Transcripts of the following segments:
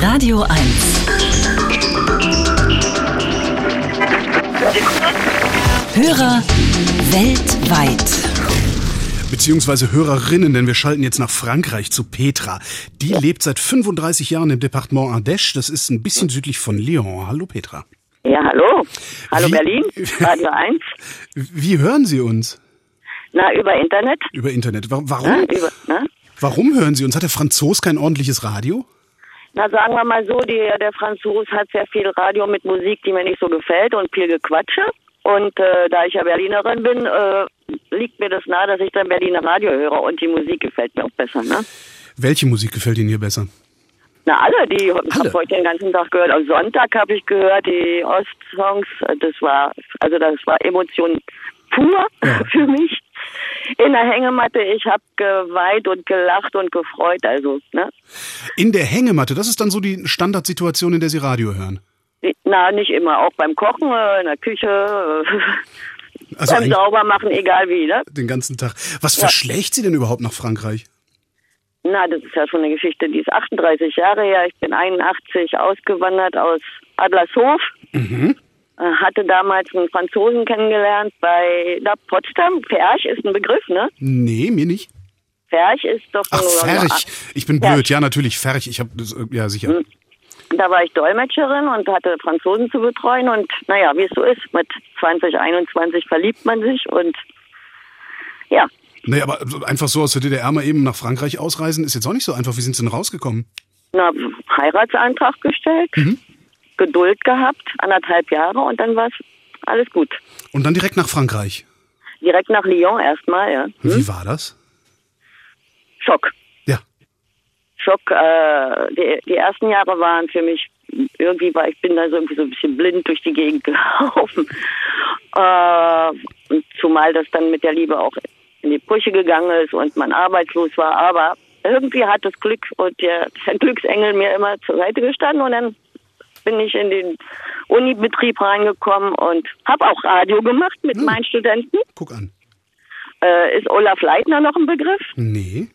Radio 1. Hörer weltweit beziehungsweise Hörerinnen, denn wir schalten jetzt nach Frankreich zu Petra. Die lebt seit 35 Jahren im Departement Ardèche, das ist ein bisschen südlich von Lyon. Hallo Petra. Ja, hallo. Hallo Wie- Berlin, Radio 1. Wie hören Sie uns? Na, über Internet. Über Internet. Wa- Ne? Warum? Über, ne? Warum hören Sie uns? Hat der Franzos kein ordentliches Radio? Na, sagen wir mal so, die, der Franzos hat sehr viel Radio mit Musik, die mir nicht so gefällt und viel Gequatsche. Und äh, da ich ja Berlinerin bin, äh, liegt mir das nahe, dass ich dann Berliner Radio höre und die Musik gefällt mir auch besser. Ne? Welche Musik gefällt Ihnen hier besser? Na, alle, die ich Alle? habe heute den ganzen Tag gehört. Am Sonntag habe ich gehört, die Ostsongs. Das war, also das war Emotion pur Ja. für mich. In der Hängematte, ich habe geweint und gelacht und gefreut. Also, ne? In der Hängematte, das ist dann so die Standardsituation, in der Sie Radio hören. Na, nicht immer. Auch beim Kochen, äh, in der Küche, äh, Also beim Saubermachen, egal wie, ne? den ganzen Tag. Was verschlägt Sie denn überhaupt nach Frankreich? Na, das ist ja schon eine Geschichte, die ist 38 Jahre her. Ich bin 81 ausgewandert aus Adlershof. Mhm. Äh, Hatte damals einen Franzosen kennengelernt bei na, Potsdam. Ferch ist ein Begriff, ne? Nee, mir nicht. Ferch ist doch Ach, Ferch. Ich bin Ferch. blöd. Ja, natürlich, Ferch. Ich habe das, ja, sicher. Hm. Da war ich Dolmetscherin und hatte Franzosen zu betreuen und naja, wie es so ist, mit 20, 21 verliebt man sich und ja, Nee, aber so einfach so aus der DDR mal eben nach Frankreich ausreisen, ist jetzt auch nicht so einfach. Wie sind Sie denn rausgekommen? na, Heiratsantrag gestellt, Geduld gehabt, anderthalb Jahre und dann war es alles gut. Und dann direkt nach Frankreich. Direkt nach Lyon erstmal, ja. Wie war das? Schock. Ja. Schock. Äh, die, die ersten Jahre waren für mich irgendwie war ich bin da so irgendwie so ein bisschen blind durch die Gegend gelaufen. Äh, zumal das dann mit der Liebe auch in die Brüche gegangen ist und man arbeitslos war, aber irgendwie hat das Glück und der, der Glücksengel mir immer zur Seite gestanden und dann bin ich in den Unibetrieb reingekommen und habe auch Radio gemacht mit meinen Studenten. Guck an. Äh, ist Olaf Leitner noch ein Begriff? Nee.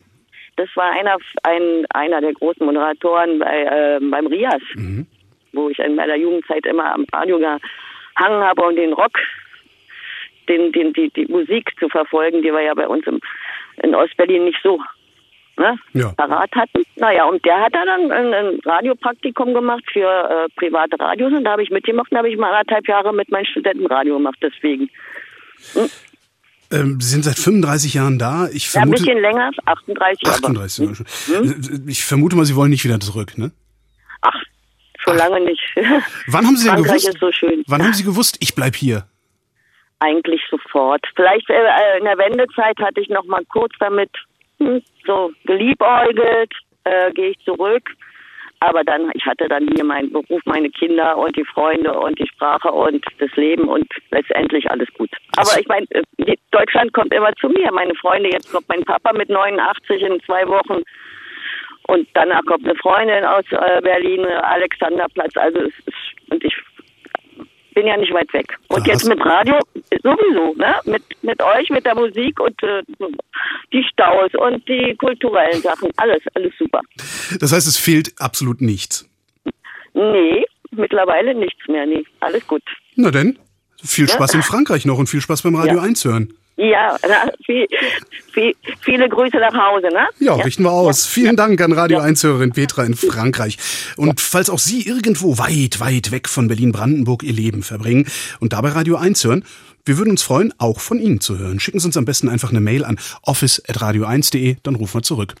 Das war einer, ein, einer der großen Moderatoren bei, äh, beim Rias, wo ich in meiner Jugendzeit immer am Radio gehangen habe, um den Rock, den, den, die, die Musik zu verfolgen, die wir ja bei uns im, in Ostberlin nicht so ne, Ja. parat hatten. Naja, und der hat da dann ein, ein Radiopraktikum gemacht für äh, private Radios und da habe ich mitgemacht und da habe ich mal anderthalb Jahre mit meinen Studenten Radio gemacht, deswegen. Ähm, Sie sind seit 35 Jahren da. Ich Ja, ein vermute. bisschen länger, 38, 38 aber. sogar schon. Äh, Ich vermute mal, Sie wollen nicht wieder zurück, ne? Ach, schon lange nicht. Wann haben Sie denn Frankreich gewusst? so. Wann haben Sie gewusst, ich bleib hier? Eigentlich sofort. Vielleicht äh, in der Wendezeit hatte ich noch mal kurz damit hm, so geliebäugelt, äh, gehe ich zurück. Aber dann, ich hatte dann hier meinen Beruf, meine Kinder und die Freunde und die Sprache und das Leben und letztendlich alles gut. Aber ich meine, äh, Deutschland kommt immer zu mir. Meine Freunde, jetzt kommt mein Papa mit 89 in zwei Wochen. Und danach kommt eine Freundin aus äh, Berlin, Alexanderplatz. Also es ist, und ich bin ja nicht weit weg. Und jetzt mit Radio sowieso, ne? Mit mit euch, mit der Musik und äh, die Staus und die kulturellen Sachen, alles, alles super. Das heißt, es fehlt absolut nichts. Nee, mittlerweile nichts mehr, nee. Alles gut. Na denn, viel Spaß in Frankreich noch und viel Spaß beim Radio Ja. 1 hören. Ja, na, viel, viel, viele Grüße nach Hause, ne? Ja, richten wir aus. Vielen Dank an Radio Ja. 1-Hörerin Petra in Frankreich. Und falls auch Sie irgendwo weit, weit weg von Berlin-Brandenburg Ihr Leben verbringen und dabei Radio 1 hören, wir würden uns freuen, auch von Ihnen zu hören. Schicken Sie uns am besten einfach eine Mail an office.radio1.de, dann rufen wir zurück.